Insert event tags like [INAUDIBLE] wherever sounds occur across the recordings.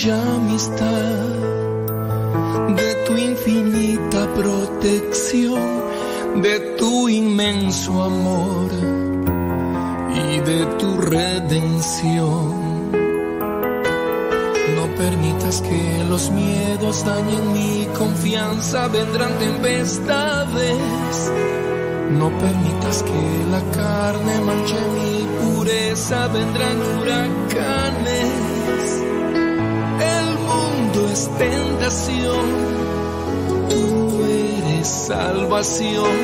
bella amistad, de tu infinita protección, de tu inmenso amor y de tu redención. No permitas que los miedos dañen mi confianza, vendrán tempestades. No permitas que la carne manche mi pureza, vendrán huracanes. Es tentación, tú eres salvación.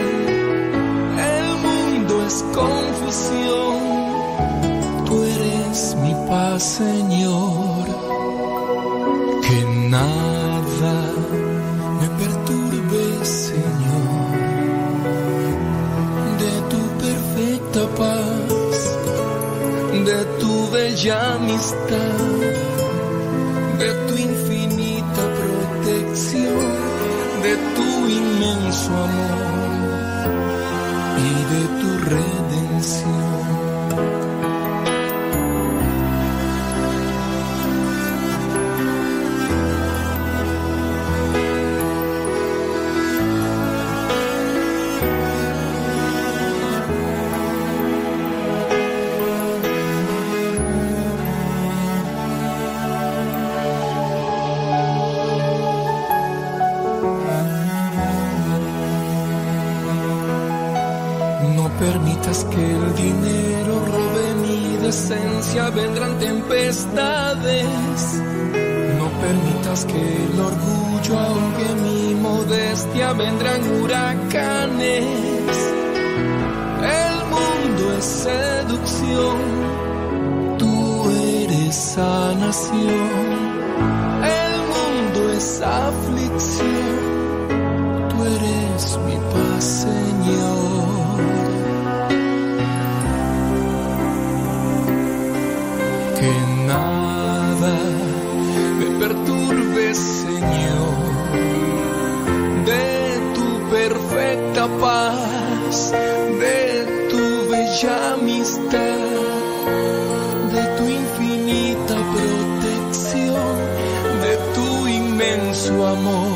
El mundo es confusión, tú eres mi paz, Señor. Que nada me perturbe, Señor, de tu perfecta paz, de tu bella amistad, No permitas que el orgullo ahogue mi modestia, vendrán huracanes. El mundo es seducción, tú eres sanación. El mundo es aflicción, tú eres mi paz, Señor. Señor, de tu perfecta paz, de tu bella amistad, de tu infinita protección, de tu inmenso amor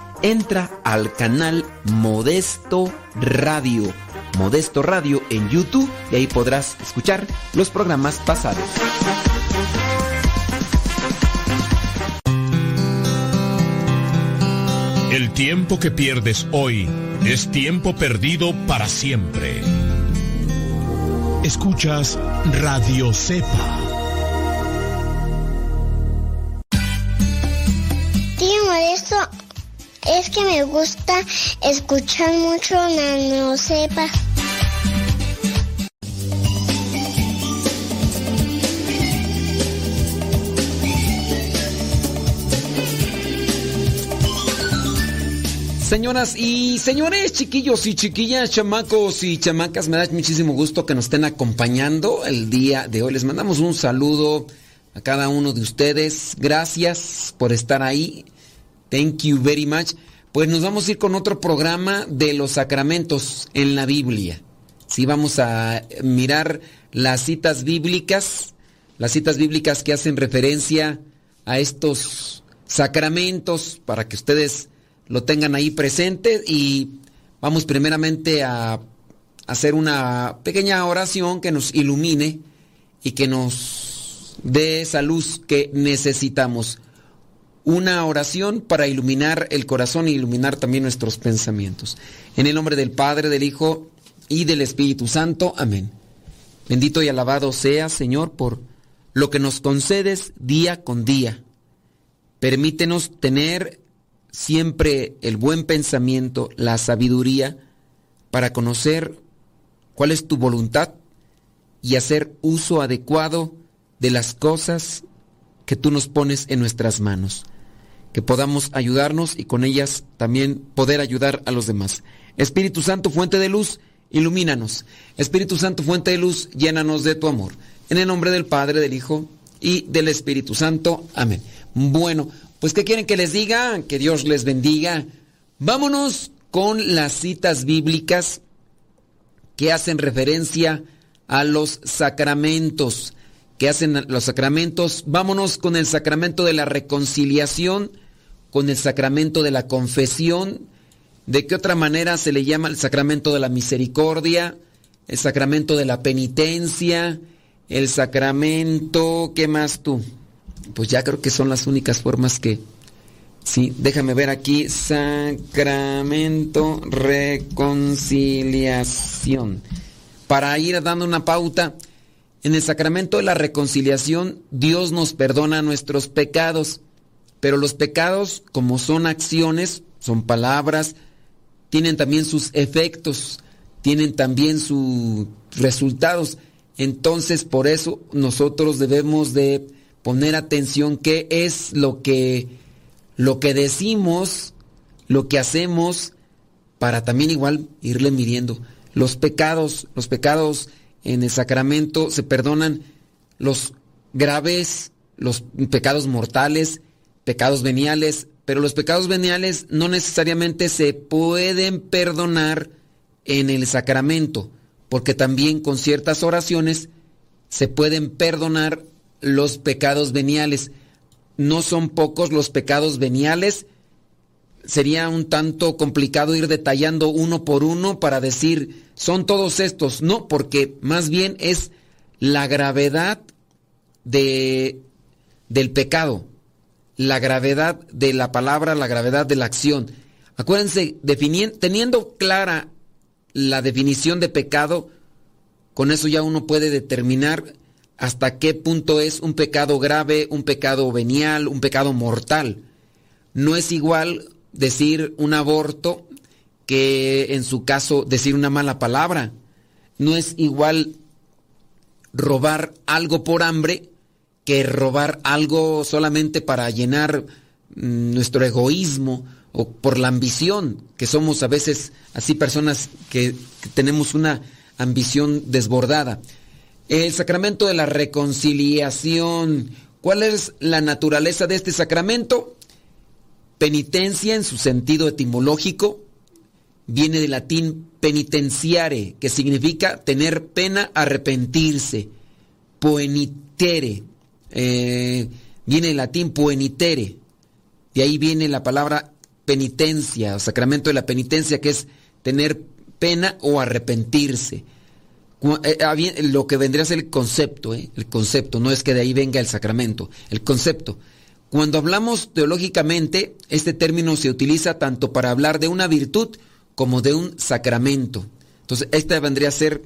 entra al canal Modesto Radio. Modesto Radio en YouTube y ahí podrás escuchar los programas pasados. El tiempo que pierdes hoy es tiempo perdido para siempre. Escuchas Radio Cepa. Es que me gusta escuchar mucho Nano Sepa. Señoras y señores, chiquillos y chiquillas, chamacos y chamacas, me da muchísimo gusto que nos estén acompañando el día de hoy. Les mandamos un saludo a cada uno de ustedes. Gracias por estar ahí. Thank you very much. Pues nos vamos a ir con otro programa de los sacramentos en la Biblia. Sí, vamos a mirar las citas bíblicas, las citas bíblicas que hacen referencia a estos sacramentos para que ustedes lo tengan ahí presente y vamos primeramente a hacer una pequeña oración que nos ilumine y que nos dé esa luz que necesitamos. Una oración para iluminar el corazón e iluminar también nuestros pensamientos. En el nombre del Padre, del Hijo y del Espíritu Santo. Amén. Bendito y alabado sea, Señor, por lo que nos concedes día con día. Permítenos tener siempre el buen pensamiento, la sabiduría, para conocer cuál es tu voluntad y hacer uso adecuado de las cosas que tú nos pones en nuestras manos. Que podamos ayudarnos y con ellas también poder ayudar a los demás. Espíritu Santo, fuente de luz, ilumínanos. Espíritu Santo, fuente de luz, llénanos de tu amor. En el nombre del Padre, del Hijo y del Espíritu Santo. Amén. Bueno, pues ¿qué quieren que les diga? Que Dios les bendiga. Vámonos con las citas bíblicas que hacen referencia a los sacramentos. que hacen los sacramentos? Vámonos con el sacramento de la reconciliación, con el sacramento de la confesión, ¿De qué otra manera se le llama el sacramento de la misericordia, el sacramento de la penitencia, el sacramento, ¿qué más tú? Pues ya creo que son las únicas formas que... Sí, déjame ver aquí, sacramento, reconciliación. Para ir dando una pauta, en el sacramento de la reconciliación Dios nos perdona nuestros pecados, pero los pecados como son acciones, son palabras, tienen también sus efectos, tienen también sus resultados. Entonces, por eso nosotros debemos de poner atención qué es lo que lo que decimos, lo que hacemos para también igual irle midiendo. Los pecados, los pecados en el sacramento se perdonan los graves, los pecados mortales, pecados veniales, pero los pecados veniales no necesariamente se pueden perdonar en el sacramento, porque también con ciertas oraciones se pueden perdonar los pecados veniales. No son pocos los pecados veniales. Sería un tanto complicado ir detallando uno por uno para decir, son todos estos. No, porque más bien es la gravedad de, del pecado la gravedad de la palabra, la gravedad de la acción. Acuérdense, teniendo clara la definición de pecado, con eso ya uno puede determinar hasta qué punto es un pecado grave, un pecado venial, un pecado mortal. No es igual decir un aborto que en su caso decir una mala palabra. No es igual robar algo por hambre que robar algo solamente para llenar mm, nuestro egoísmo o por la ambición, que somos a veces así personas que, tenemos una ambición desbordada. El sacramento de la reconciliación. ¿Cuál es la naturaleza de este sacramento? Penitencia en su sentido etimológico viene del latín penitenciare, que significa tener pena, arrepentirse. Poenitere, eh, viene el latín puenitere, de ahí viene la palabra penitencia, sacramento de la penitencia, que es tener pena o arrepentirse. Eh, ah, lo que vendría a ser el concepto, eh, el concepto, no es que de ahí venga el sacramento, el concepto. Cuando hablamos teológicamente, este término se utiliza tanto para hablar de una virtud como de un sacramento. Entonces, esta vendría a ser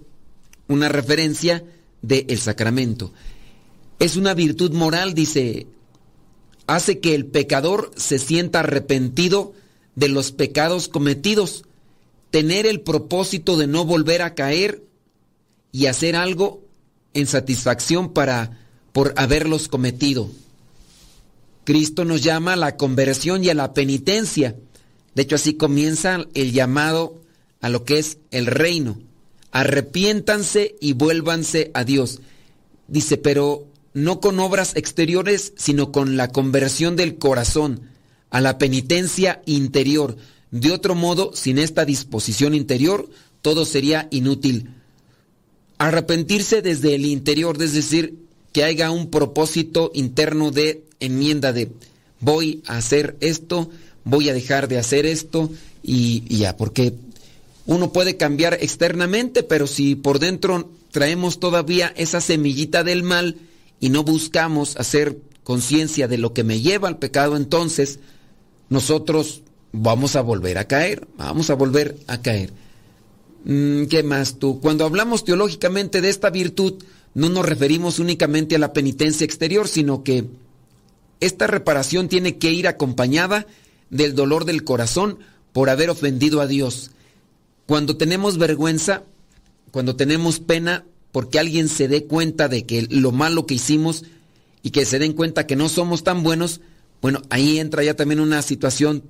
una referencia del sacramento. Es una virtud moral, dice, hace que el pecador se sienta arrepentido de los pecados cometidos, tener el propósito de no volver a caer y hacer algo en satisfacción para por haberlos cometido. Cristo nos llama a la conversión y a la penitencia. De hecho, así comienza el llamado a lo que es el reino. Arrepiéntanse y vuélvanse a Dios. Dice, pero no con obras exteriores, sino con la conversión del corazón a la penitencia interior. De otro modo, sin esta disposición interior, todo sería inútil. Arrepentirse desde el interior, es decir, que haya un propósito interno de enmienda de voy a hacer esto, voy a dejar de hacer esto y, y ya, porque uno puede cambiar externamente, pero si por dentro traemos todavía esa semillita del mal y no buscamos hacer conciencia de lo que me lleva al pecado, entonces nosotros vamos a volver a caer, vamos a volver a caer. Mm, ¿Qué más tú? Cuando hablamos teológicamente de esta virtud, no nos referimos únicamente a la penitencia exterior, sino que esta reparación tiene que ir acompañada del dolor del corazón por haber ofendido a Dios. Cuando tenemos vergüenza, cuando tenemos pena porque alguien se dé cuenta de que lo malo que hicimos y que se den cuenta que no somos tan buenos, bueno, ahí entra ya también una situación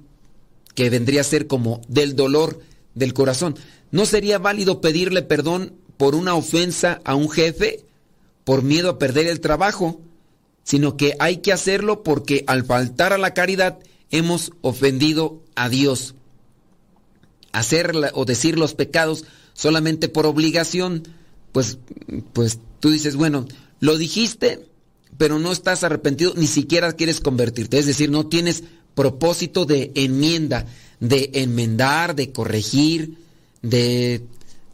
que vendría a ser como del dolor del corazón. ¿No sería válido pedirle perdón por una ofensa a un jefe por miedo a perder el trabajo? Sino que hay que hacerlo porque al faltar a la caridad hemos ofendido a Dios. Hacer o decir los pecados solamente por obligación, pues, pues tú dices, bueno, lo dijiste, pero no estás arrepentido, ni siquiera quieres convertirte. Es decir, no tienes propósito de enmienda, de enmendar, de corregir, de,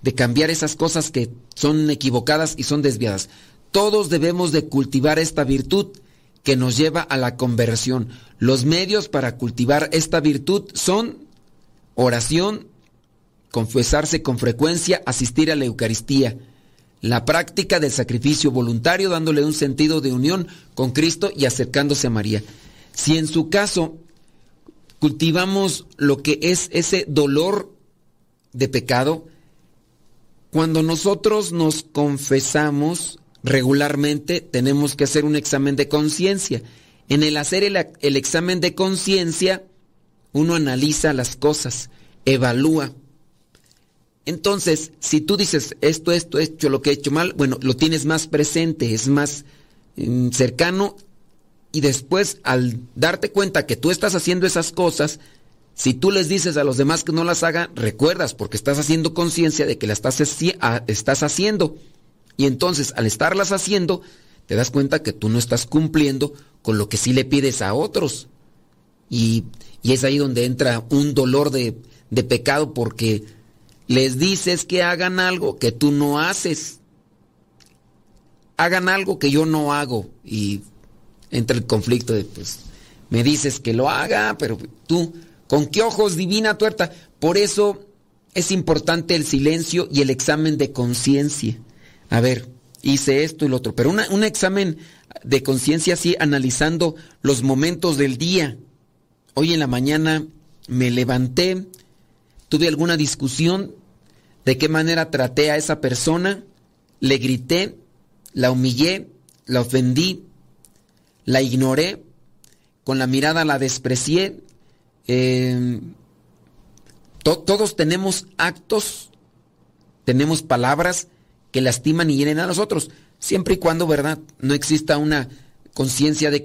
de cambiar esas cosas que son equivocadas y son desviadas. Todos debemos de cultivar esta virtud que nos lleva a la conversión. Los medios para cultivar esta virtud son oración, confesarse con frecuencia, asistir a la Eucaristía, la práctica del sacrificio voluntario dándole un sentido de unión con Cristo y acercándose a María. Si en su caso cultivamos lo que es ese dolor de pecado, cuando nosotros nos confesamos regularmente tenemos que hacer un examen de conciencia. En el hacer el, examen de conciencia, uno analiza las cosas, evalúa. Entonces, si tú dices esto, esto, esto, lo que he hecho mal, bueno, lo tienes más presente, es más mm, cercano y después al darte cuenta que tú estás haciendo esas cosas, si tú les dices a los demás que no las hagan, recuerdas porque estás haciendo conciencia de que las estás, estás haciendo. Y entonces al estarlas haciendo, te das cuenta que tú no estás cumpliendo con lo que sí le pides a otros. Y, y es ahí donde entra un dolor de, de pecado porque les dices que hagan algo que tú no haces. Hagan algo que yo no hago. Y entra el conflicto de, pues, me dices que lo haga, pero tú, ¿con qué ojos divina tuerta? Por eso es importante el silencio y el examen de conciencia. A ver, hice esto y lo otro, pero un examen de conciencia así, analizando los momentos del día. Hoy en la mañana me levanté, tuve alguna discusión, de qué manera traté a esa persona, le grité, la humillé, la ofendí, la ignoré, con la mirada la desprecié. Eh, todos tenemos actos, tenemos palabras que lastiman y hieren a nosotros, siempre y cuando, ¿verdad?, no exista una conciencia de,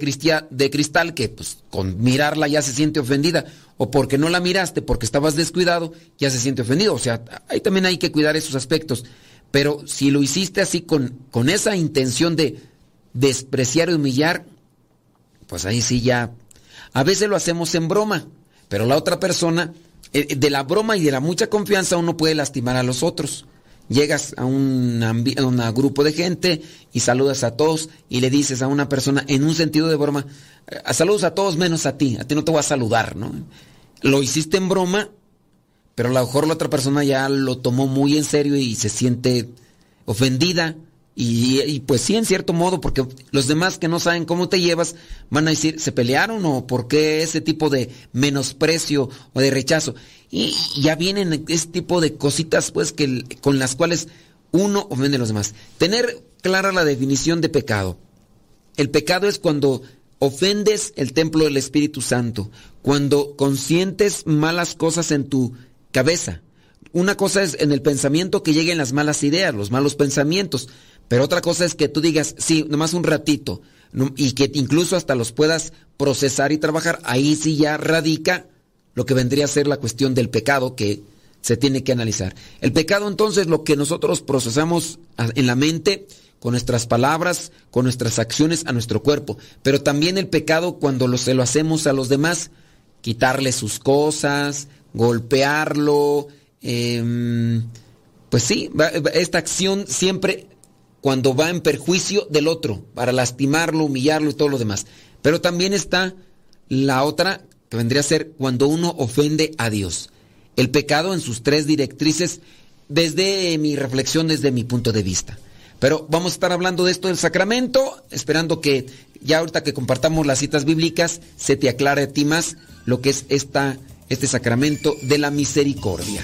de cristal que pues con mirarla ya se siente ofendida o porque no la miraste porque estabas descuidado ya se siente ofendido o sea ahí también hay que cuidar esos aspectos pero si lo hiciste así con, con esa intención de despreciar y humillar pues ahí sí ya. A veces lo hacemos en broma, pero la otra persona, eh, de la broma y de la mucha confianza, uno puede lastimar a los otros. Llegas a un, grupo de gente y saludas a todos y le dices a una persona en un sentido de broma, eh, saludos a todos menos a ti, a ti no te voy a saludar, ¿no? Lo hiciste en broma, pero a lo mejor la otra persona ya lo tomó muy en serio y se siente ofendida y, pues sí, en cierto modo, porque los demás que no saben cómo te llevas van a decir, ¿se pelearon o por qué ese tipo de menosprecio o de rechazo? Y ya vienen ese tipo de cositas, pues, que, con las cuales uno ofende a los demás. Tener clara la definición de pecado. El pecado es cuando ofendes el templo del Espíritu Santo, cuando consientes malas cosas en tu cabeza. Una cosa es en el pensamiento que lleguen las malas ideas, los malos pensamientos. Pero otra cosa es que tú digas, sí, nomás un ratito, y que incluso hasta los puedas procesar y trabajar, ahí sí ya radica lo que vendría a ser la cuestión del pecado que se tiene que analizar. El pecado entonces lo que nosotros procesamos en la mente con nuestras palabras, con nuestras acciones a nuestro cuerpo. Pero también el pecado cuando lo, se lo hacemos a los demás, quitarle sus cosas, golpearlo, em, pues sí, esta acción siempre cuando va en perjuicio del otro, para lastimarlo, humillarlo y todo lo demás. Pero también está la otra, que vendría a ser cuando uno ofende a Dios. El pecado en sus tres directrices, desde mi reflexión, desde mi punto de vista. Pero vamos a estar hablando de esto del sacramento, esperando que ya ahorita que compartamos las citas bíblicas, se te aclare a ti más lo que es esta, este sacramento de la misericordia.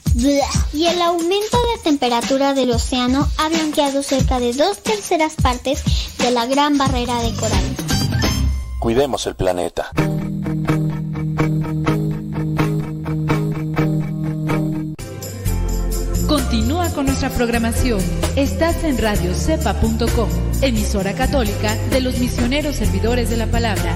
Y el aumento de temperatura del océano ha blanqueado cerca de dos terceras partes de la gran barrera de coral. Cuidemos el planeta. Continúa con nuestra programación. Estás en radiocepa.com, emisora católica de los misioneros servidores de la palabra.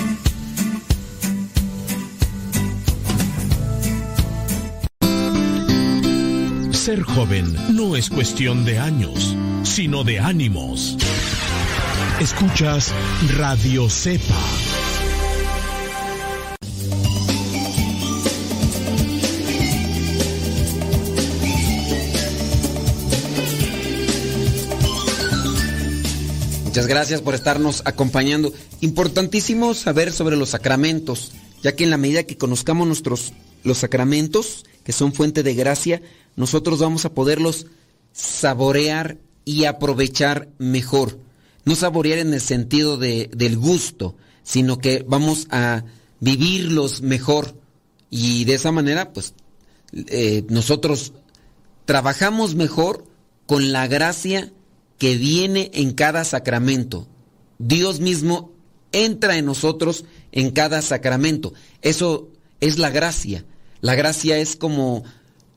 Ser joven no es cuestión de años, sino de ánimos. Escuchas Radio Cepa. Muchas gracias por estarnos acompañando. Importantísimo saber sobre los sacramentos, ya que en la medida que conozcamos nuestros los sacramentos, que son fuente de gracia, nosotros vamos a poderlos saborear y aprovechar mejor. No saborear en el sentido de, del gusto, sino que vamos a vivirlos mejor. Y de esa manera, pues, eh, nosotros trabajamos mejor con la gracia que viene en cada sacramento. Dios mismo entra en nosotros en cada sacramento. Eso es la gracia. La gracia es como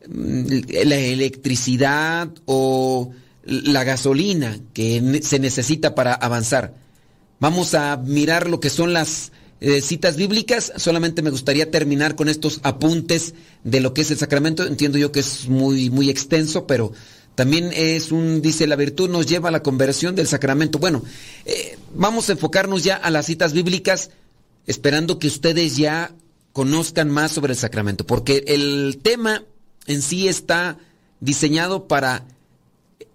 mm, la electricidad o la gasolina que se necesita para avanzar. Vamos a mirar lo que son las eh, citas bíblicas. Solamente me gustaría terminar con estos apuntes de lo que es el sacramento. Entiendo yo que es muy, muy extenso, pero también es un, dice, la virtud nos lleva a la conversión del sacramento. Bueno, eh, vamos a enfocarnos ya a las citas bíblicas, esperando que ustedes ya conozcan más sobre el sacramento, porque el tema en sí está diseñado para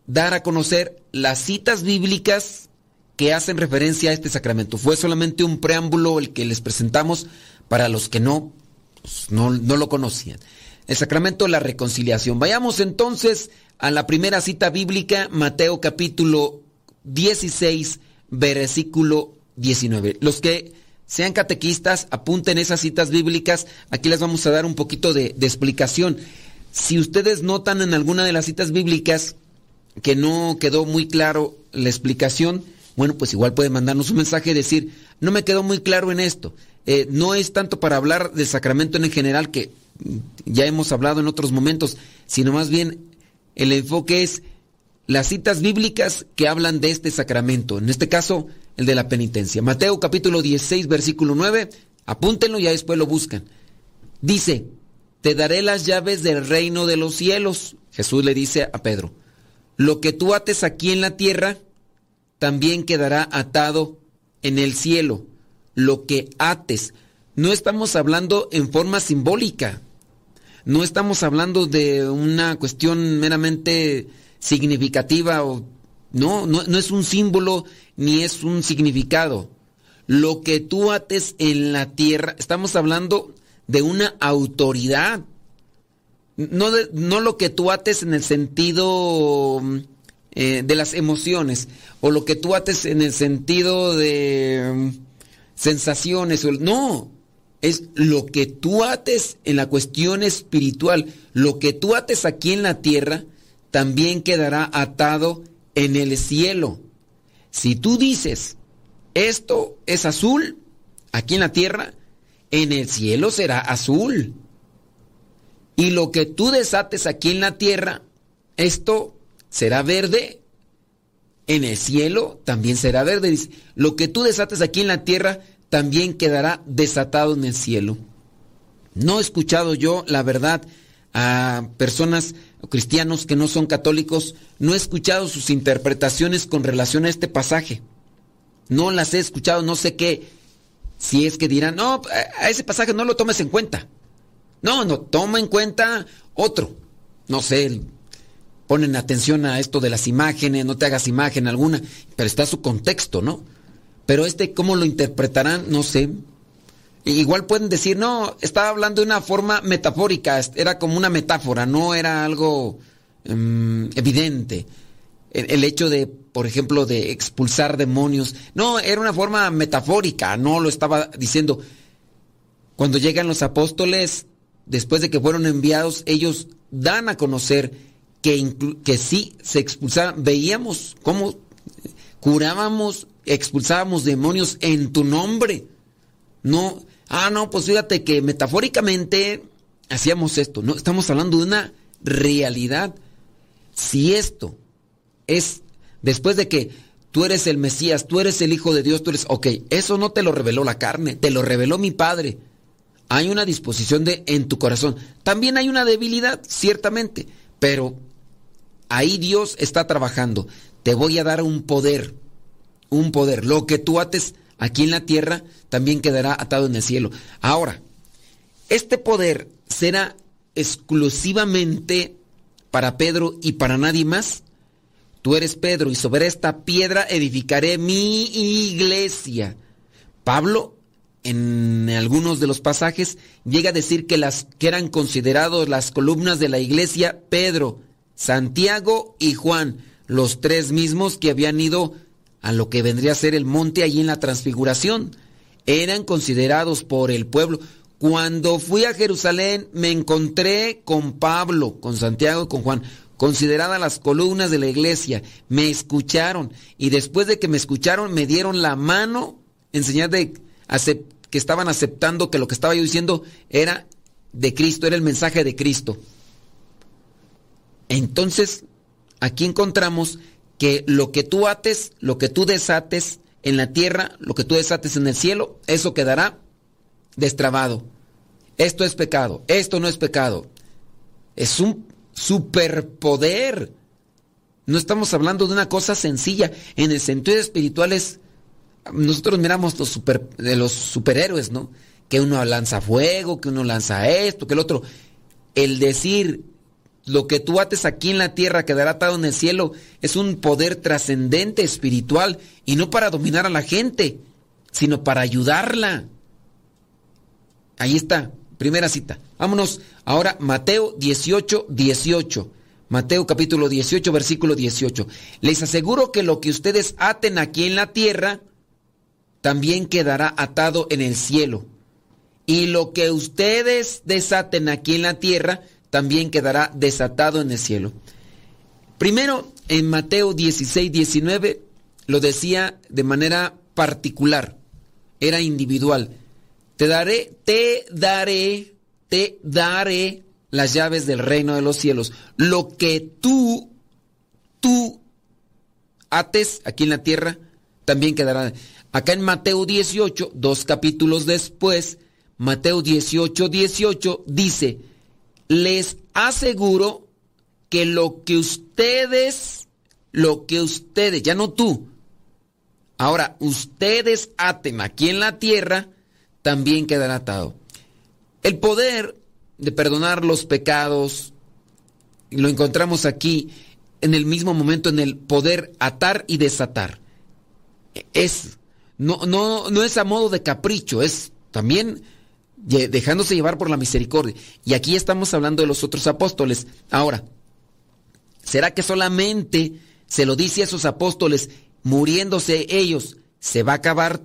dar a conocer las citas bíblicas que hacen referencia a este sacramento. Fue solamente un preámbulo el que les presentamos para los que no, pues, no, no lo conocían. El sacramento de la reconciliación. Vayamos entonces a la primera cita bíblica, Mateo capítulo 16, versículo 19. Los que sean catequistas, apunten esas citas bíblicas, aquí les vamos a dar un poquito de, explicación. Si ustedes notan en alguna de las citas bíblicas que no quedó muy claro la explicación, bueno, pues igual puede mandarnos un mensaje y decir, no me quedó muy claro en esto. Eh, no es tanto para hablar del sacramento en general, que ya hemos hablado en otros momentos, sino más bien el enfoque es las citas bíblicas que hablan de este sacramento, en este caso el de la penitencia. Mateo capítulo 16, versículo 9, apúntenlo y ya después lo buscan. Dice, te daré las llaves del reino de los cielos. Jesús le dice a Pedro, lo que tú ates aquí en la tierra, también quedará atado en el cielo. Lo que ates. No estamos hablando en forma simbólica. No estamos hablando de una cuestión meramente significativa o no, no, no es un símbolo ni es un significado. Lo que tú ates en la tierra, estamos hablando de una autoridad. No, no lo que tú ates en el sentido eh, de las emociones o lo que tú ates en el sentido de mm, sensaciones. No, es lo que tú ates en la cuestión espiritual. Lo que tú ates aquí en la tierra también quedará atado en el cielo. Si tú dices, esto es azul, aquí en la tierra, en el cielo será azul. Y lo que tú desates aquí en la tierra, esto será verde. En el cielo también será verde. Lo que tú desates aquí en la tierra también quedará desatado en el cielo. No he escuchado yo, la verdad, a personas cristianos que no son católicos, no he escuchado sus interpretaciones con relación a este pasaje. No las he escuchado, no sé qué si es que dirán, no, a ese pasaje no lo tomes en cuenta. No, no, toma en cuenta otro. No sé, ponen atención a esto de las imágenes, no te hagas imagen alguna, pero está su contexto, ¿no? Pero este, ¿cómo lo interpretarán? No sé. Igual pueden decir, no, estaba hablando de una forma metafórica, era como una metáfora, no era algo mm, evidente el, hecho de, por ejemplo, de expulsar demonios. No, era una forma metafórica, no lo estaba diciendo. Cuando llegan los apóstoles, después de que fueron enviados, ellos dan a conocer que, que sí se expulsaban. Veíamos cómo curábamos, expulsábamos demonios en tu nombre. No, ah, no, pues fíjate que metafóricamente hacíamos esto. No, estamos hablando de una realidad. Si esto es después de que tú eres el Mesías, tú eres el Hijo de Dios, tú eres, ok, eso no te lo reveló la carne, te lo reveló mi Padre. Hay una disposición de en tu corazón. También hay una debilidad, ciertamente, pero ahí Dios está trabajando. Te voy a dar un poder, un poder. Lo que tú ates aquí en la tierra también quedará atado en el cielo. Ahora, este poder será exclusivamente para Pedro y para nadie más. Tú eres Pedro y sobre esta piedra edificaré mi iglesia. Pablo, en algunos de los pasajes, llega a decir que las que eran considerados las columnas de la iglesia, Pedro, Santiago y Juan, los tres mismos que habían ido a lo que vendría a ser el monte allí en la transfiguración, eran considerados por el pueblo. Cuando fui a Jerusalén me encontré con Pablo, con Santiago y con Juan consideradas las columnas de la iglesia, me escucharon y después de que me escucharon me dieron la mano en señal de que estaban aceptando que lo que estaba yo diciendo era de Cristo, era el mensaje de Cristo. Entonces, aquí encontramos que lo que tú ates, lo que tú desates en la tierra, lo que tú desates en el cielo, eso quedará destrabado. Esto es pecado, esto no es pecado. Es un superpoder. No estamos hablando de una cosa sencilla. En el sentido espiritual es, nosotros miramos los super, de los superhéroes, ¿no? Que uno lanza fuego, que uno lanza esto, que el otro. El decir lo que tú ates aquí en la tierra quedará atado en el cielo es un poder trascendente espiritual y no para dominar a la gente, sino para ayudarla. Ahí está. Primera cita. Vámonos ahora Mateo 18, 18. Mateo capítulo 18, versículo 18. Les aseguro que lo que ustedes aten aquí en la tierra, también quedará atado en el cielo. Y lo que ustedes desaten aquí en la tierra, también quedará desatado en el cielo. Primero, en Mateo 16, 19 lo decía de manera particular, era individual. Te daré, te daré, te daré las llaves del reino de los cielos. Lo que tú, tú ates aquí en la tierra, también quedará. Acá en Mateo 18, dos capítulos después, Mateo 18, 18 dice, les aseguro que lo que ustedes, lo que ustedes, ya no tú, ahora ustedes aten aquí en la tierra, también quedará atado. El poder de perdonar los pecados, lo encontramos aquí en el mismo momento, en el poder atar y desatar. Es, no, no, no es a modo de capricho, es también dejándose llevar por la misericordia. Y aquí estamos hablando de los otros apóstoles. Ahora, ¿será que solamente se lo dice a esos apóstoles, muriéndose ellos, se va a acabar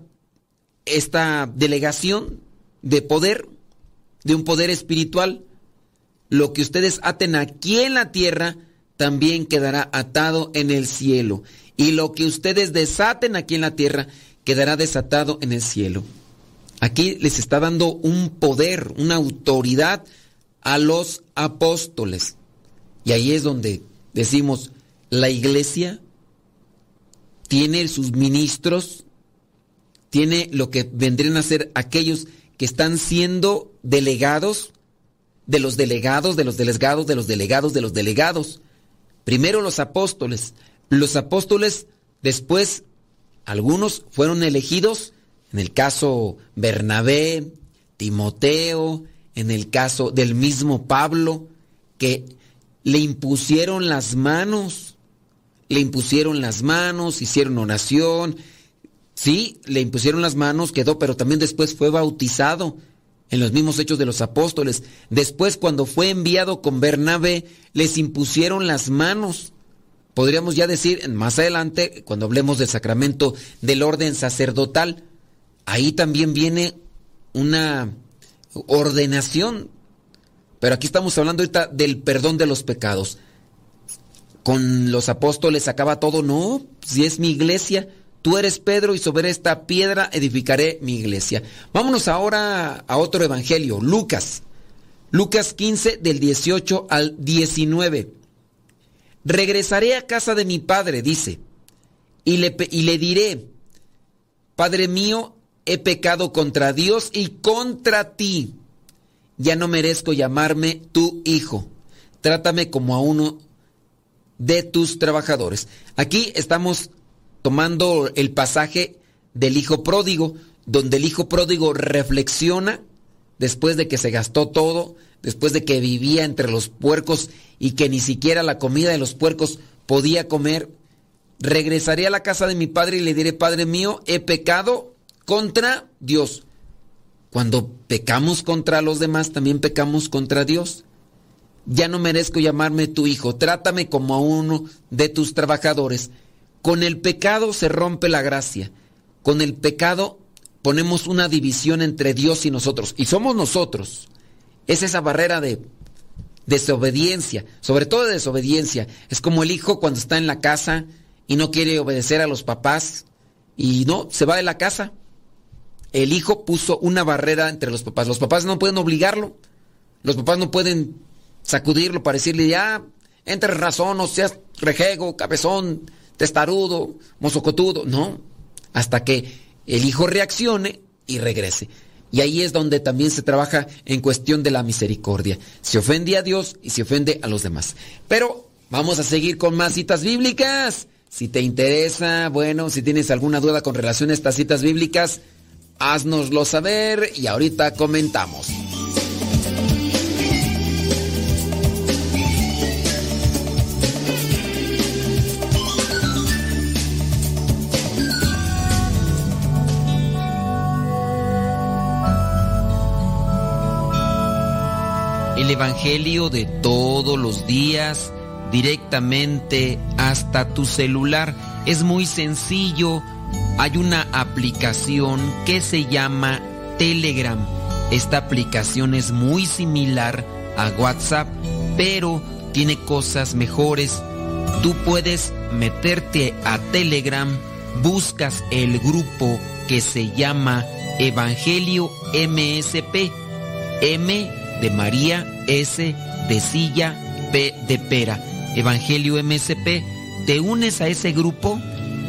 esta delegación de poder, de un poder espiritual? Lo que ustedes aten aquí en la tierra, también quedará atado en el cielo. Y lo que ustedes desaten aquí en la tierra, quedará desatado en el cielo. Aquí les está dando un poder, una autoridad a los apóstoles. Y ahí es donde decimos, la iglesia tiene sus ministros, tiene lo que vendrían a ser aquellos que están siendo delegados de los delegados, de los delegados, de los delegados, de los delegados. Primero los apóstoles. Los apóstoles, después, algunos fueron elegidos en el caso Bernabé, Timoteo, en el caso del mismo Pablo, que le impusieron las manos, le impusieron las manos, hicieron oración, sí, le impusieron las manos, quedó, pero también después fue bautizado en los mismos hechos de los apóstoles. Después, cuando fue enviado con Bernabé, les impusieron las manos. Podríamos ya decir más adelante, cuando hablemos del sacramento del orden sacerdotal, ahí también viene una ordenación. Pero aquí estamos hablando ahorita del perdón de los pecados. Con los apóstoles acaba todo, no, si es mi iglesia, tú eres Pedro y sobre esta piedra edificaré mi iglesia. Vámonos ahora a otro evangelio, Lucas. Lucas 15 del 18 al 19. Regresaré a casa de mi padre, dice, y le, y le diré, Padre mío, he pecado contra Dios y contra ti. Ya no merezco llamarme tu hijo. Trátame como a uno de tus trabajadores. Aquí estamos tomando el pasaje del hijo pródigo, donde el hijo pródigo reflexiona después de que se gastó todo, después de que vivía entre los puercos y que ni siquiera la comida de los puercos podía comer. Regresaré a la casa de mi padre y le diré, Padre mío, he pecado contra Dios. Cuando pecamos contra los demás, también pecamos contra Dios. Ya no merezco llamarme tu hijo, trátame como a uno de tus trabajadores. Con el pecado se rompe la gracia. Con el pecado ponemos una división entre Dios y nosotros. Y somos nosotros. Es esa barrera de desobediencia, sobre todo de desobediencia. Es como el hijo cuando está en la casa y no quiere obedecer a los papás y no, se va de la casa el hijo puso una barrera entre los papás. Los papás no pueden obligarlo. Los papás no pueden sacudirlo para decirle, ya, entre razón, o seas rejego, cabezón, testarudo, mozocotudo. No, hasta que el hijo reaccione y regrese. Y ahí es donde también se trabaja en cuestión de la misericordia. Se ofende a Dios y se ofende a los demás. Pero vamos a seguir con más citas bíblicas. Si te interesa, bueno, si tienes alguna duda con relación a estas citas bíblicas, Haznoslo saber y ahorita comentamos. El Evangelio de todos los días directamente hasta tu celular. Es muy sencillo hay una aplicación que se llama Telegram. Esta aplicación es muy similar a WhatsApp, pero tiene cosas mejores. tú puedes meterte a Telegram, buscas el grupo que se llama Evangelio MSP, M de María, S de silla, P de pera, Evangelio MSP, te unes a ese grupo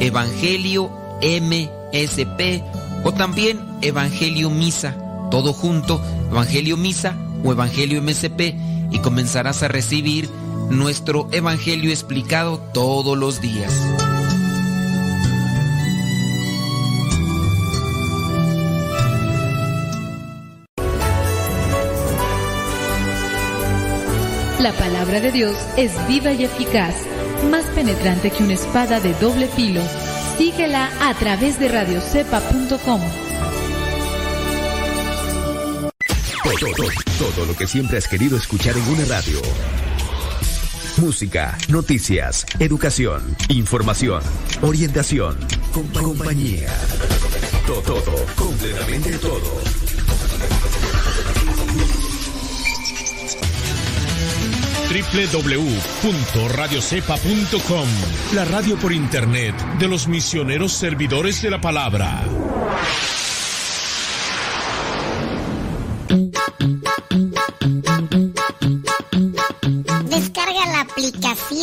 Evangelio MSP o también Evangelio Misa, todo junto, Evangelio Misa o Evangelio MSP y comenzarás a recibir nuestro Evangelio explicado todos los días. La palabra de Dios es viva y eficaz, más penetrante que una espada de doble filo. Síguela a través de radiocepa.com. Todo, todo, lo que siempre has querido escuchar en una radio. Música, noticias, educación, información, orientación, compañía. Todo, todo, completamente todo. www.radiocepa.com, la radio por internet de los misioneros servidores de la palabra.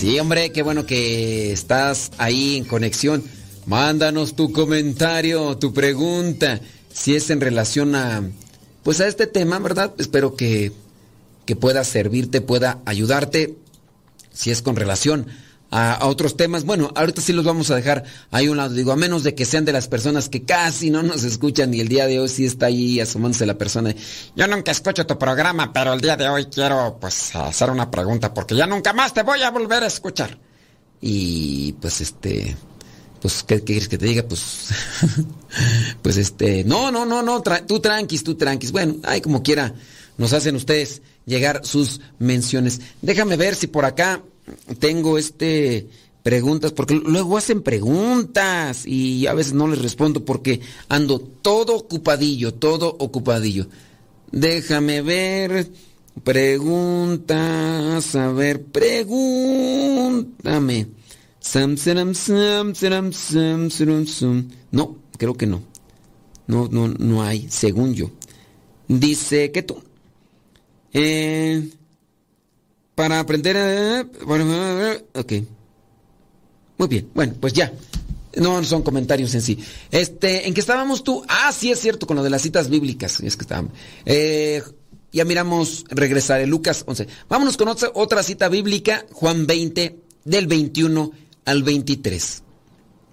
Sí, hombre, qué bueno que estás ahí en conexión. Mándanos tu comentario, tu pregunta, si es en relación a, pues a este tema, ¿verdad? Espero que, que pueda servirte, pueda ayudarte, si es con relación a otros temas. Bueno, ahorita sí los vamos a dejar ahí un lado, digo, a menos de que sean de las personas que casi no nos escuchan y el día de hoy sí está ahí asomándose la persona. Yo nunca escucho tu programa, pero el día de hoy quiero pues hacer una pregunta porque ya nunca más te voy a volver a escuchar. Y pues este pues, ¿qué, quieres que te diga? Pues, [LAUGHS] pues este, no, no, no, no, tú tranquis, tú tranquis. Bueno, ay, como quiera, nos hacen ustedes llegar sus menciones. Déjame ver si por acá tengo este preguntas, porque luego hacen preguntas y a veces no les respondo porque ando todo ocupadillo, todo ocupadillo. Déjame ver. Preguntas, a ver, pregúntame. No, creo que no. No, no, no hay, según yo. Dice que tú. Eh, para aprender a... Ok. Muy bien, bueno, pues ya. No son comentarios en sí. Este, ¿en qué estábamos tú? Ah, sí es cierto, con lo de las citas bíblicas. Es que. Eh, ya miramos regresar en Lucas 11. Vámonos con otra, otra cita bíblica, Juan 20, del 21 al 23.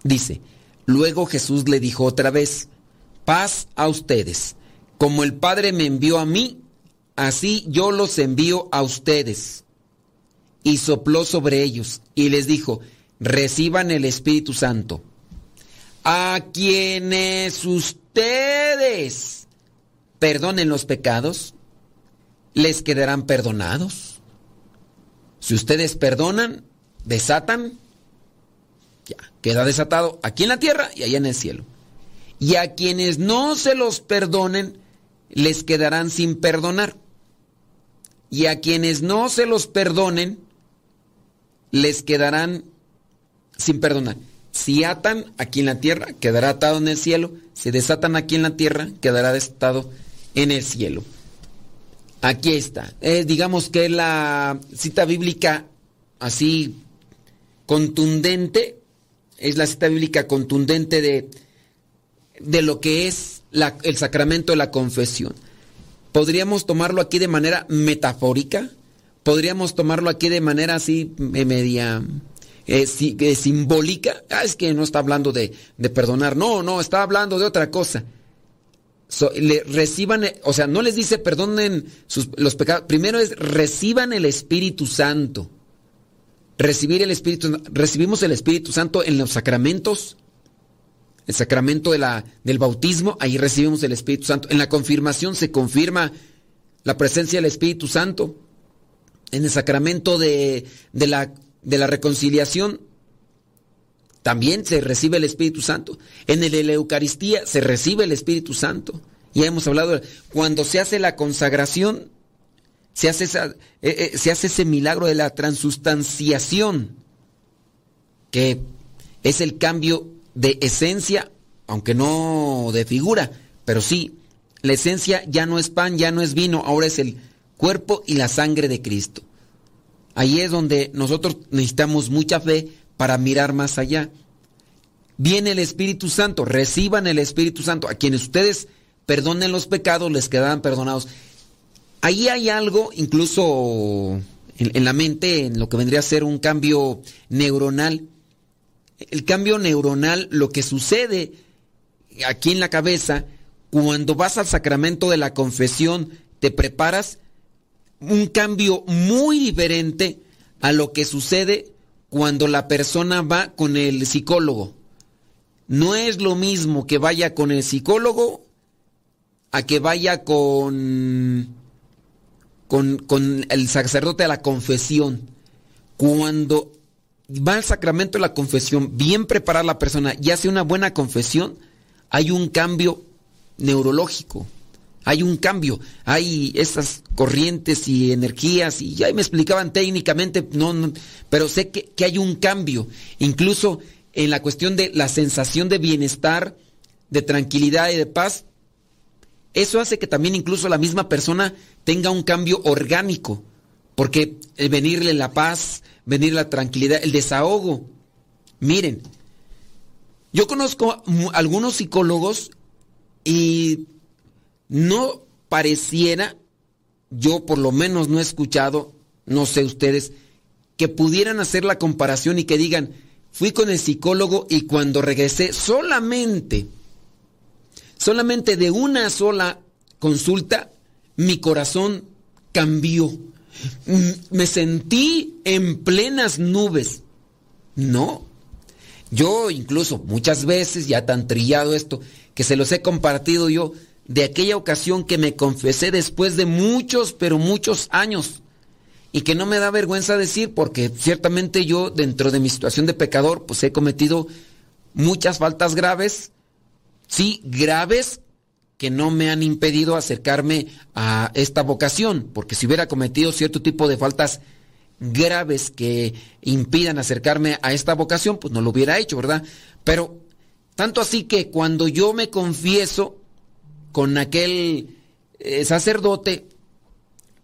Dice, luego Jesús le dijo otra vez, paz a ustedes. Como el Padre me envió a mí, así yo los envío a ustedes. Y sopló sobre ellos y les dijo, reciban el Espíritu Santo. A quienes ustedes perdonen los pecados, les quedarán perdonados. Si ustedes perdonan, desatan, ya, queda desatado aquí en la tierra y allá en el cielo. Y a quienes no se los perdonen, les quedarán sin perdonar. Y a quienes no se los perdonen, les quedarán sin perdonar. Si atan aquí en la tierra, quedará atado en el cielo. Si desatan aquí en la tierra, quedará desatado en el cielo. Aquí está. Eh, digamos que la cita bíblica así contundente, es la cita bíblica contundente de, de lo que es el sacramento de la confesión. Podríamos tomarlo aquí de manera metafórica, podríamos tomarlo aquí de manera así eh, media eh, eh, simbólica. Ah, es que no está hablando de, perdonar, no, no, está hablando de otra cosa. reciban, o sea, no les dice perdonen los pecados, primero es reciban el Espíritu Santo. Recibir el Espíritu, recibimos el Espíritu Santo en los sacramentos, el sacramento de la, del bautismo, ahí recibimos el Espíritu Santo. En la confirmación se confirma la presencia del Espíritu Santo. En el sacramento de, de, la, de la reconciliación también se recibe el Espíritu Santo. En el la Eucaristía se recibe el Espíritu Santo. Ya hemos hablado, cuando se hace la consagración, se hace, eh, eh, se hace ese milagro de la transustanciación, que es el cambio de esencia, aunque no de figura, pero sí, la esencia ya no es pan, ya no es vino, ahora es el cuerpo y la sangre de Cristo. Ahí es donde nosotros necesitamos mucha fe para mirar más allá. Viene el Espíritu Santo, reciban el Espíritu Santo. A quienes ustedes perdonen los pecados, les quedarán perdonados. Ahí hay algo, incluso en, en la mente, en lo que vendría a ser un cambio neuronal, el cambio neuronal, lo que sucede aquí en la cabeza, cuando vas al sacramento de la confesión, te preparas un cambio muy diferente a lo que sucede cuando la persona va con el psicólogo. No es lo mismo que vaya con el psicólogo a que vaya con, con, con el sacerdote de la confesión. Cuando va al sacramento de la confesión, bien preparar la persona y hace una buena confesión, hay un cambio neurológico. Hay un cambio, hay esas corrientes y energías, y ya me explicaban técnicamente, no, pero sé que, que hay un cambio, incluso en la cuestión de la sensación de bienestar, de tranquilidad y de paz. Eso hace que también incluso la misma persona tenga un cambio orgánico, porque el venirle la paz, venir la tranquilidad, el desahogo. Miren, yo conozco algunos psicólogos y no pareciera, yo por lo menos no he escuchado, no sé ustedes, que pudieran hacer la comparación y que digan, fui con el psicólogo y cuando regresé solamente, solamente de una sola consulta, mi corazón cambió me sentí en plenas nubes. No. Yo incluso muchas veces, ya tan trillado esto, que se los he compartido yo, de aquella ocasión que me confesé después de muchos, pero muchos años. Y que no me da vergüenza decir, porque ciertamente yo, dentro de mi situación de pecador, pues he cometido muchas faltas graves. Sí, graves que no me han impedido acercarme a esta vocación, porque si hubiera cometido cierto tipo de faltas graves que impidan acercarme a esta vocación, pues no lo hubiera hecho, ¿verdad? Pero tanto así que cuando yo me confieso con aquel eh, sacerdote,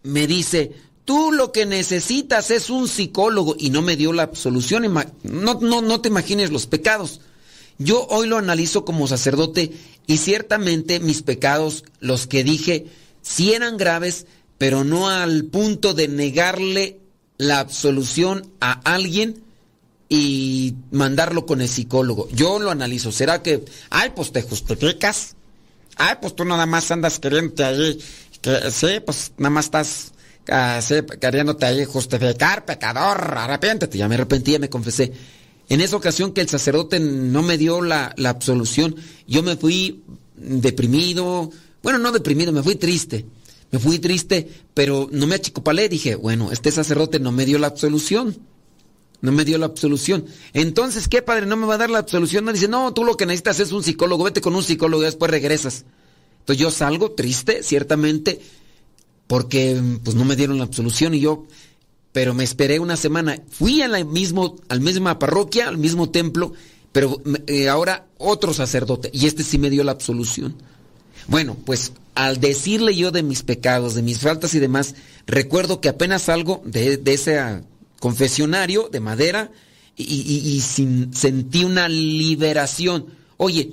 me dice, tú lo que necesitas es un psicólogo y no me dio la absolución, no, no, no te imagines los pecados. Yo hoy lo analizo como sacerdote y ciertamente mis pecados, los que dije, sí eran graves, pero no al punto de negarle la absolución a alguien y mandarlo con el psicólogo. Yo lo analizo. ¿Será que, ay, pues te justificas? Ay, pues tú nada más andas queriéndote ahí, que sí, pues nada más estás sí, queriéndote ahí justificar, pecador, arrepiéntete. Ya me arrepentí, ya me confesé. En esa ocasión que el sacerdote no me dio la, absolución, yo me fui deprimido, bueno, no deprimido, me fui triste. Me fui triste, pero no me achicopalé. Dije, bueno, este sacerdote no me dio la absolución. No me dio la absolución. Entonces, ¿qué padre? ¿No me va a dar la absolución? Me dice, no, tú lo que necesitas es un psicólogo. Vete con un psicólogo y después regresas. Entonces yo salgo triste, ciertamente, porque pues no me dieron la absolución y yo pero me esperé una semana. Fui a la mismo, al misma parroquia, al mismo templo, pero eh, ahora otro sacerdote, y este sí me dio la absolución. Bueno, pues al decirle yo de mis pecados, de mis faltas y demás, recuerdo que apenas salgo de, ese confesionario de madera y, sentí una liberación. Oye,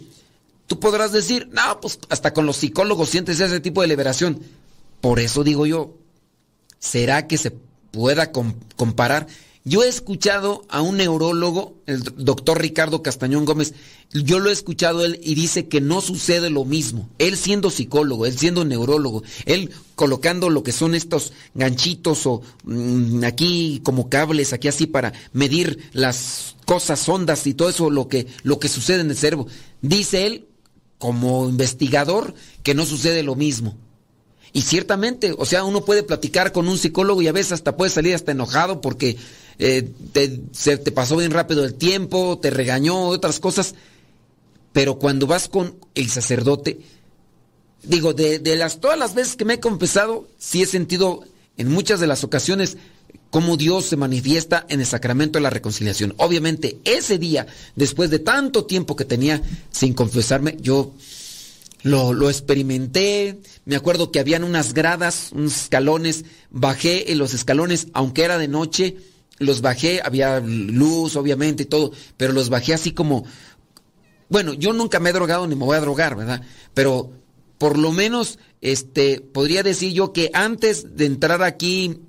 tú podrás decir, no, pues hasta con los psicólogos sientes ese tipo de liberación. Por eso digo yo, ¿será que se pueda comparar? Yo he escuchado a un neurólogo, el doctor Ricardo Castañón Gómez, yo lo he escuchado él y dice que no sucede lo mismo. Él siendo psicólogo, él siendo neurólogo, él colocando lo que son estos ganchitos o mm, aquí como cables, aquí así para medir las cosas, ondas y todo eso, lo que, lo que sucede en el cerebro. Dice él, como investigador, que no sucede lo mismo. Y ciertamente, o sea, uno puede platicar con un psicólogo y a veces hasta puede salir hasta enojado porque eh, te, pasó bien rápido el tiempo, te regañó, otras cosas. Pero cuando vas con el sacerdote, digo, de, de, las todas las veces que me he confesado, sí he sentido en muchas de las ocasiones cómo Dios se manifiesta en el sacramento de la reconciliación. Obviamente, ese día, después de tanto tiempo que tenía sin confesarme, yo lo, lo, experimenté, me acuerdo que habían unas gradas, unos escalones, bajé en los escalones, aunque era de noche, los bajé, había luz obviamente y todo, pero los bajé así como, bueno, yo nunca me he drogado ni me voy a drogar, ¿verdad? Pero por lo menos, este, podría decir yo que antes de entrar aquí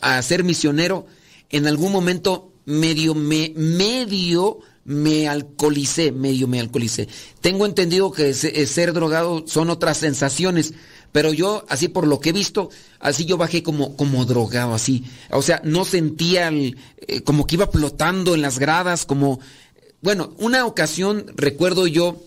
a ser misionero, en algún momento medio me, medio me alcoholicé, medio me alcoholicé. Tengo entendido que eh, ser drogado son otras sensaciones, pero yo, así por lo que he visto, así yo bajé como, como drogado, así. O sea, no sentía el, eh, como que iba flotando en las gradas, como... Bueno, una ocasión recuerdo yo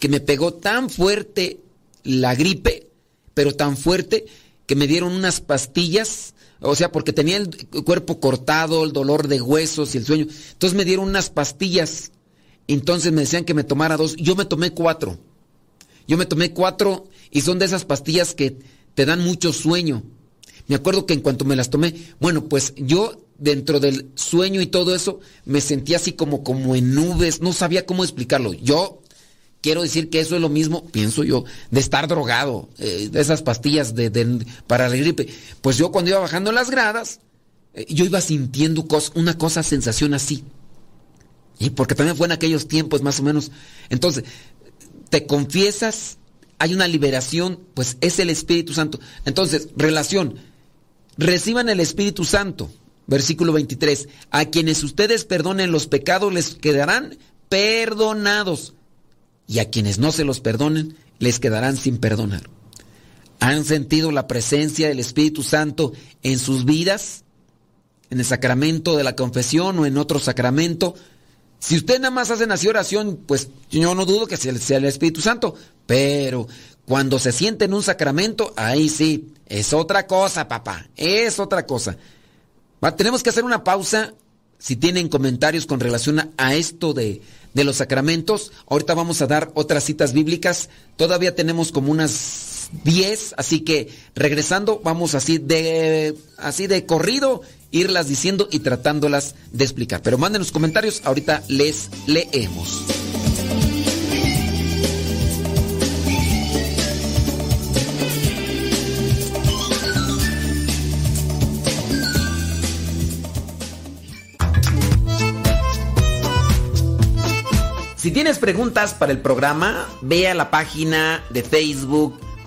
que me pegó tan fuerte la gripe, pero tan fuerte que me dieron unas pastillas o sea, porque tenía el cuerpo cortado, el dolor de huesos y el sueño. Entonces me dieron unas pastillas. Entonces me decían que me tomara dos. Yo me tomé cuatro. Yo me tomé cuatro y son de esas pastillas que te dan mucho sueño. Me acuerdo que en cuanto me las tomé, bueno, pues yo dentro del sueño y todo eso me sentía así como, como en nubes, no sabía cómo explicarlo. Yo quiero decir que eso es lo mismo, pienso yo, de estar drogado, eh, de esas pastillas de, para la gripe. Pues yo cuando iba bajando las gradas, eh, yo iba sintiendo una cosa, sensación así. Y porque también fue en aquellos tiempos más o menos. Entonces, te confiesas, hay una liberación, pues es el Espíritu Santo. Entonces, relación, reciban el Espíritu Santo. Versículo 23. A quienes ustedes perdonen los pecados les quedarán perdonados y a quienes no se los perdonen les quedarán sin perdonar. ¿Han sentido la presencia del Espíritu Santo en sus vidas? ¿En el sacramento de la confesión o en otro sacramento? Si usted nada más hace así oración, pues yo no dudo que sea el Espíritu Santo, pero cuando se siente en un sacramento, ahí sí, es otra cosa, papá, es otra cosa. tenemos que hacer una pausa si tienen comentarios con relación a esto de de los sacramentos. Ahorita vamos a dar otras citas bíblicas. Todavía tenemos como unas 10, así que regresando vamos así de así de corrido irlas diciendo y tratándolas de explicar. Pero manden los comentarios, ahorita les leemos. Si tienes preguntas para el programa, ve a la página de Facebook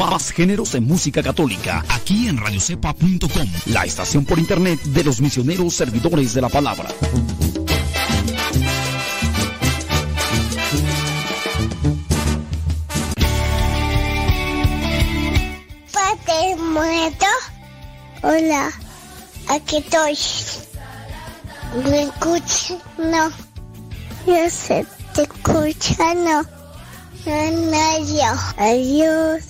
Más géneros en música católica, aquí en radiocepa.com, la estación por internet de los misioneros servidores de la palabra. Padre muerto. Hola, aquí estoy. ¿Me escuchas? No. Yo sé, te escucha, no. No, Adiós.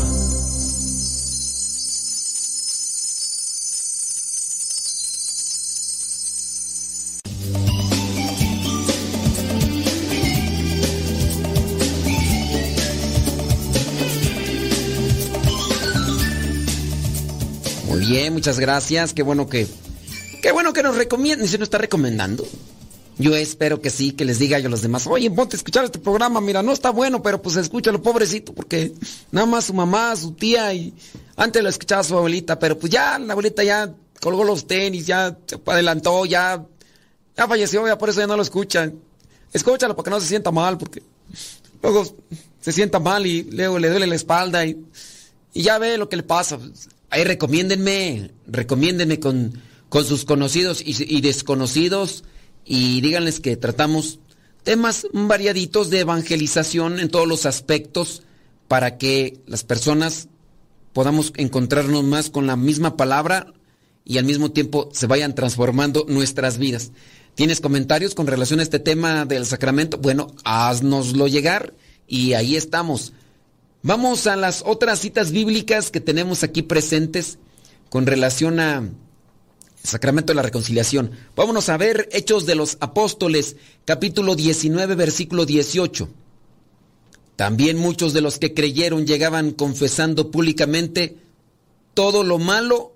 Bien, muchas gracias. Qué bueno que. Qué bueno que nos recomienden. Se nos está recomendando. Yo espero que sí, que les diga yo a los demás, oye, ponte a escuchar este programa, mira, no está bueno, pero pues escúchalo, pobrecito, porque nada más su mamá, su tía y antes lo escuchaba su abuelita, pero pues ya la abuelita ya colgó los tenis, ya se adelantó, ya, ya falleció, ya por eso ya no lo escuchan. Escúchalo para que no se sienta mal, porque luego se sienta mal y luego le duele la espalda y, y ya ve lo que le pasa. Ahí recomiéndenme, recomiéndenme con, con sus conocidos y, y desconocidos y díganles que tratamos temas variaditos de evangelización en todos los aspectos para que las personas podamos encontrarnos más con la misma palabra y al mismo tiempo se vayan transformando nuestras vidas. ¿Tienes comentarios con relación a este tema del sacramento? Bueno, haznoslo llegar y ahí estamos. Vamos a las otras citas bíblicas que tenemos aquí presentes con relación a Sacramento de la Reconciliación. Vámonos a ver Hechos de los Apóstoles, capítulo 19, versículo 18. También muchos de los que creyeron llegaban confesando públicamente todo lo malo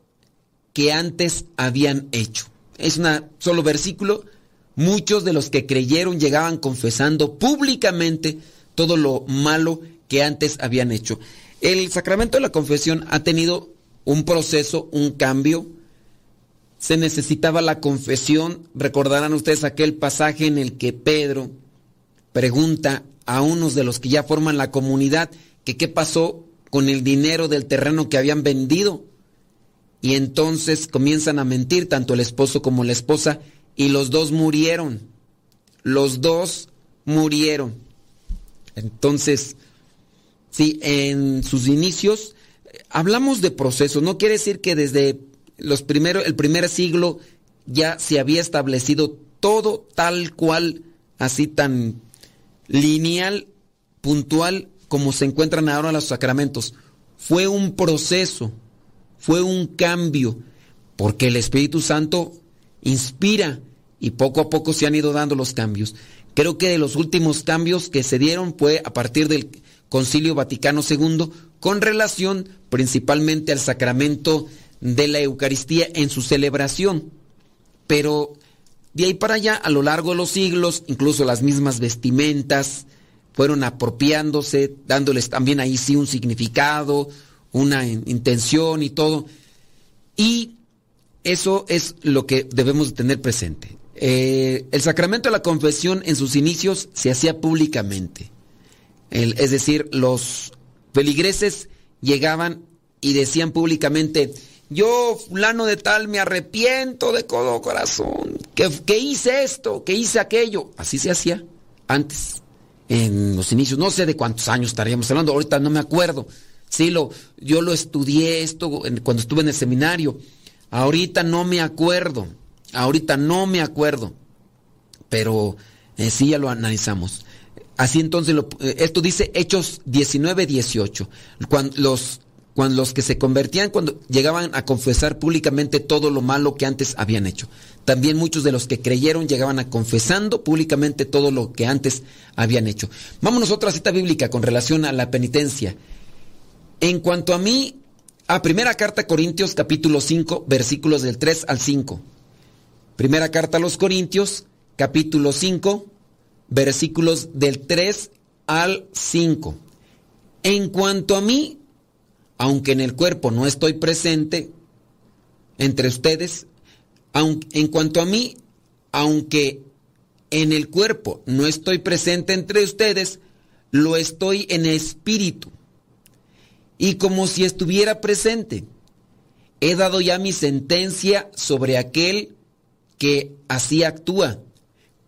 que antes habían hecho. Es un solo versículo. Muchos de los que creyeron llegaban confesando públicamente todo lo malo que antes habían hecho. El sacramento de la confesión ha tenido un proceso, un cambio, se necesitaba la confesión. Recordarán ustedes aquel pasaje en el que Pedro pregunta a unos de los que ya forman la comunidad que qué pasó con el dinero del terreno que habían vendido. Y entonces comienzan a mentir tanto el esposo como la esposa y los dos murieron. Los dos murieron. Entonces, sí, en sus inicios hablamos de proceso. No quiere decir que desde los primeros, el primer siglo ya se había establecido todo tal cual, así tan lineal, puntual, como se encuentran ahora los sacramentos. Fue un proceso, fue un cambio, porque el Espíritu Santo inspira y poco a poco se han ido dando los cambios. Creo que de los últimos cambios que se dieron fue a partir del Concilio Vaticano II con relación principalmente al sacramento de la Eucaristía en su celebración. Pero de ahí para allá, a lo largo de los siglos, incluso las mismas vestimentas fueron apropiándose, dándoles también ahí sí un significado, una intención y todo. Y eso es lo que debemos tener presente. Eh, el sacramento de la confesión en sus inicios se hacía públicamente. Es decir, los feligreses llegaban y decían públicamente, yo, fulano de tal, me arrepiento de todo corazón, que, hice esto, que hice aquello. Así se hacía antes, en los inicios. No sé de cuántos años estaríamos hablando, ahorita no me acuerdo. Sí, lo, yo lo estudié esto cuando estuve en el seminario. Ahorita no me acuerdo, ahorita no me acuerdo, pero eh, sí ya lo analizamos. Así entonces, eh, esto dice Hechos 19, 18. Cuando los cuando los que se convertían cuando llegaban a confesar públicamente todo lo malo que antes habían hecho. También muchos de los que creyeron llegaban a confesando públicamente todo lo que antes habían hecho. Vámonos a otra cita bíblica con relación a la penitencia. En cuanto a mí, a primera carta a Corintios capítulo 5 versículos del 3 al 5. Primera carta a los Corintios capítulo 5 versículos del 3 al 5. En cuanto a mí, aunque en el cuerpo no estoy presente entre ustedes, en cuanto a mí, aunque en el cuerpo no estoy presente entre ustedes, lo estoy en espíritu. Y como si estuviera presente, he dado ya mi sentencia sobre aquel que así actúa.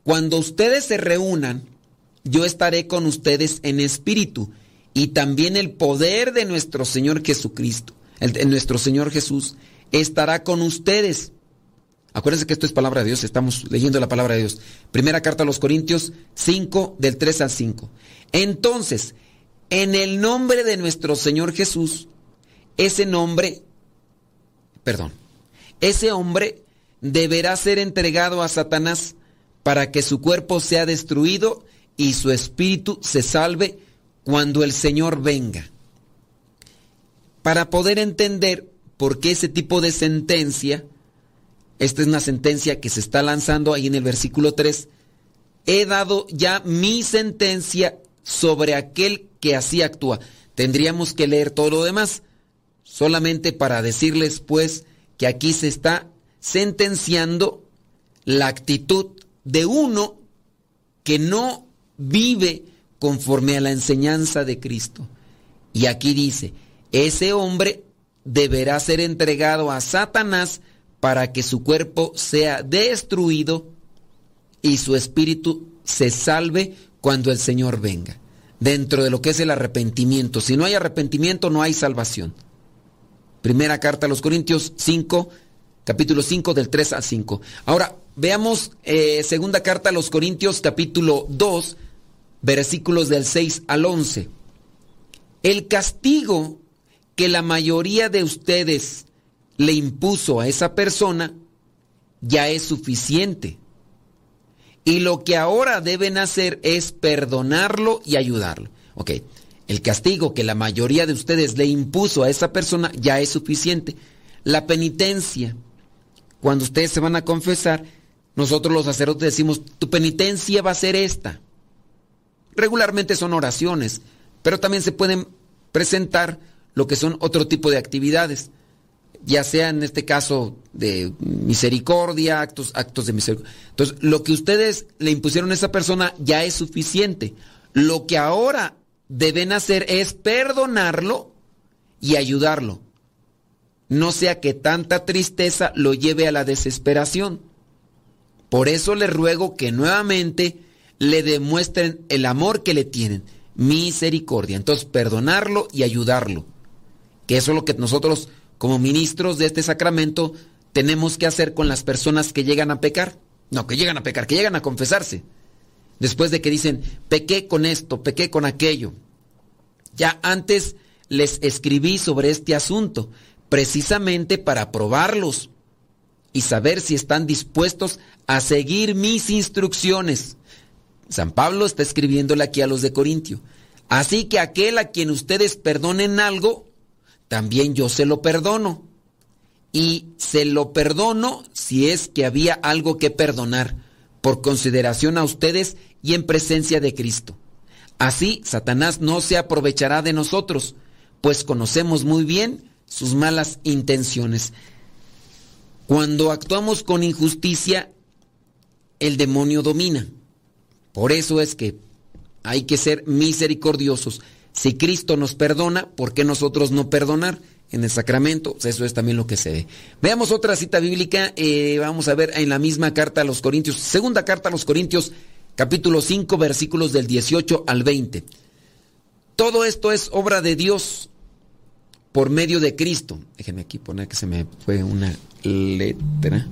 Cuando ustedes se reúnan, yo estaré con ustedes en espíritu y también el poder de nuestro Señor Jesucristo, el nuestro Señor Jesús, estará con ustedes. Acuérdense que esto es palabra de Dios, estamos leyendo la palabra de Dios. Primera carta a los Corintios 5, del 3 al 5. Entonces, en el nombre de nuestro Señor Jesús, ese nombre, perdón, ese hombre deberá ser entregado a Satanás para que su cuerpo sea destruido y su espíritu se salve cuando el Señor venga. Para poder entender por qué ese tipo de sentencia, esta es una sentencia que se está lanzando ahí en el versículo 3, he dado ya mi sentencia sobre aquel que así actúa. Tendríamos que leer todo lo demás, solamente para decirles pues que aquí se está sentenciando la actitud de uno que no vive conforme a la enseñanza de Cristo. Y aquí dice, ese hombre deberá ser entregado a Satanás para que su cuerpo sea destruido y su espíritu se salve cuando el Señor venga. Dentro de lo que es el arrepentimiento. Si no hay arrepentimiento, no hay salvación. Primera carta a los Corintios 5, capítulo 5 del 3 al 5. Ahora, veamos eh, segunda carta a los Corintios capítulo 2, versículos del 6 al 11. El castigo que la mayoría de ustedes le impuso a esa persona ya es suficiente. Y lo que ahora deben hacer es perdonarlo y ayudarlo. Ok, el castigo que la mayoría de ustedes le impuso a esa persona ya es suficiente. La penitencia, cuando ustedes se van a confesar, nosotros los sacerdotes decimos, tu penitencia va a ser esta. Regularmente son oraciones, pero también se pueden presentar lo que son otro tipo de actividades, ya sea en este caso de misericordia, actos, actos de misericordia. Entonces, lo que ustedes le impusieron a esa persona ya es suficiente. Lo que ahora deben hacer es perdonarlo y ayudarlo. No sea que tanta tristeza lo lleve a la desesperación. Por eso les ruego que nuevamente le demuestren el amor que le tienen, misericordia. Entonces, perdonarlo y ayudarlo. Que eso es lo que nosotros, como ministros de este sacramento, tenemos que hacer con las personas que llegan a pecar. No, que llegan a pecar, que llegan a confesarse. Después de que dicen, pequé con esto, pequé con aquello. Ya antes les escribí sobre este asunto, precisamente para probarlos y saber si están dispuestos a seguir mis instrucciones. San Pablo está escribiéndole aquí a los de Corintio. Así que aquel a quien ustedes perdonen algo, también yo se lo perdono. Y se lo perdono si es que había algo que perdonar, por consideración a ustedes y en presencia de Cristo. Así Satanás no se aprovechará de nosotros, pues conocemos muy bien sus malas intenciones. Cuando actuamos con injusticia, el demonio domina. Por eso es que hay que ser misericordiosos. Si Cristo nos perdona, ¿por qué nosotros no perdonar? En el sacramento, pues eso es también lo que se ve. Veamos otra cita bíblica, eh, vamos a ver en la misma carta a los Corintios, segunda carta a los Corintios, capítulo 5, versículos del 18 al 20. Todo esto es obra de Dios por medio de Cristo. Déjenme aquí poner que se me fue una letra.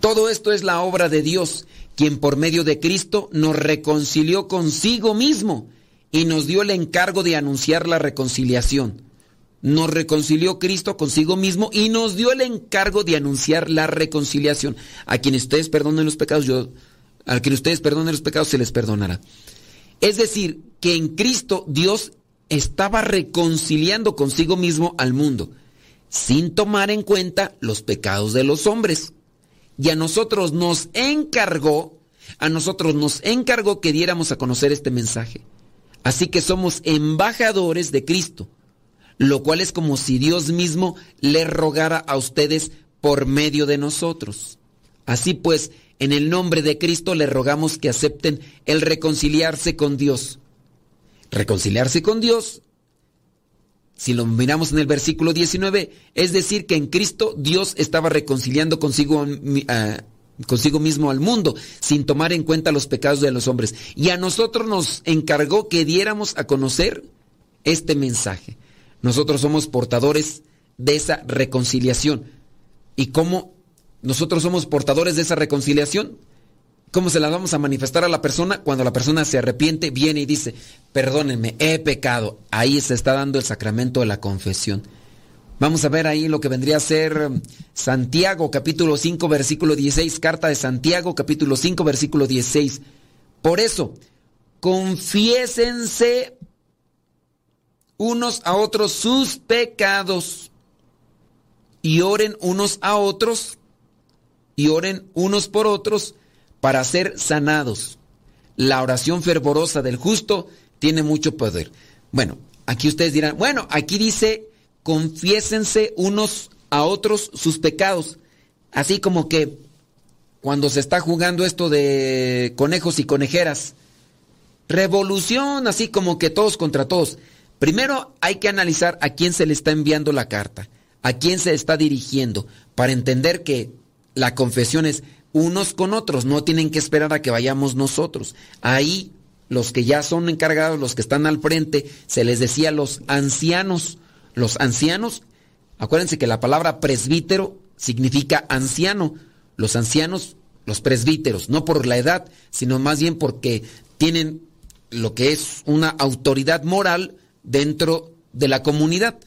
Todo esto es la obra de Dios quien por medio de Cristo nos reconcilió consigo mismo y nos dio el encargo de anunciar la reconciliación. nos reconcilió Cristo consigo mismo y nos dio el encargo de anunciar la reconciliación. A quienes ustedes perdonen los pecados, yo, a quienes ustedes perdonen los pecados, se les perdonará. Es decir, que en Cristo Dios estaba reconciliando consigo mismo al mundo, sin tomar en cuenta los pecados de los hombres. Y a nosotros nos encargó, a nosotros nos encargó que diéramos a conocer este mensaje. Así que somos embajadores de Cristo lo cual es como si Dios mismo le rogara a ustedes por medio de nosotros. Así pues, en el nombre de Cristo le rogamos que acepten el reconciliarse con Dios. Reconciliarse con Dios, si lo miramos en el versículo 19, es decir que en Cristo Dios estaba reconciliando consigo, consigo mismo al mundo, sin tomar en cuenta los pecados de los hombres. Y a nosotros nos encargó que diéramos a conocer este mensaje. Nosotros somos portadores de esa reconciliación. ¿Y cómo nosotros somos portadores de esa reconciliación? ¿Cómo se la vamos a manifestar a la persona? Cuando la persona se arrepiente, viene y dice, perdónenme, he pecado. Ahí se está dando el sacramento de la confesión. Vamos a ver ahí lo que vendría a ser um, Santiago capítulo 5 versículo 16, carta de Santiago capítulo 5 versículo 16. Por eso, confiésense unos a otros sus pecados y oren unos a otros y oren unos por otros para ser sanados. La oración fervorosa del justo tiene mucho poder. Bueno, aquí ustedes dirán, bueno, aquí dice, confiésense unos a otros sus pecados. Así como que cuando se está jugando esto de conejos y conejeras, revolución, así como que todos contra todos. Primero hay que analizar a quién se le está enviando la carta, a quién se está dirigiendo, para entender que la confesión es unos con otros, no tienen que esperar a que vayamos nosotros. Ahí los que ya son encargados, los que están al frente, se les decía los ancianos. Los ancianos, acuérdense que la palabra presbítero significa anciano. Los ancianos, los presbíteros, no por la edad, sino más bien porque tienen lo que es una autoridad moral dentro de la comunidad.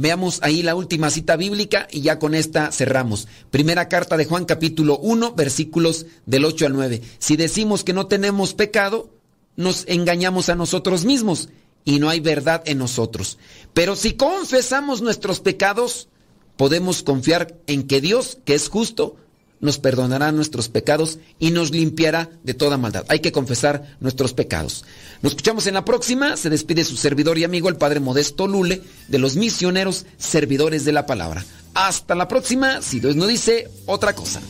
Veamos ahí la última cita bíblica y ya con esta cerramos. Primera carta de Juan capítulo 1 versículos del 8 al 9. Si decimos que no tenemos pecado, nos engañamos a nosotros mismos y no hay verdad en nosotros. Pero si confesamos nuestros pecados, podemos confiar en que Dios, que es justo, nos perdonará nuestros pecados y nos limpiará de toda maldad. Hay que confesar nuestros pecados. Nos escuchamos en la próxima. Se despide su servidor y amigo, el Padre Modesto Lule, de los misioneros servidores de la palabra. Hasta la próxima, si Dios no dice otra cosa.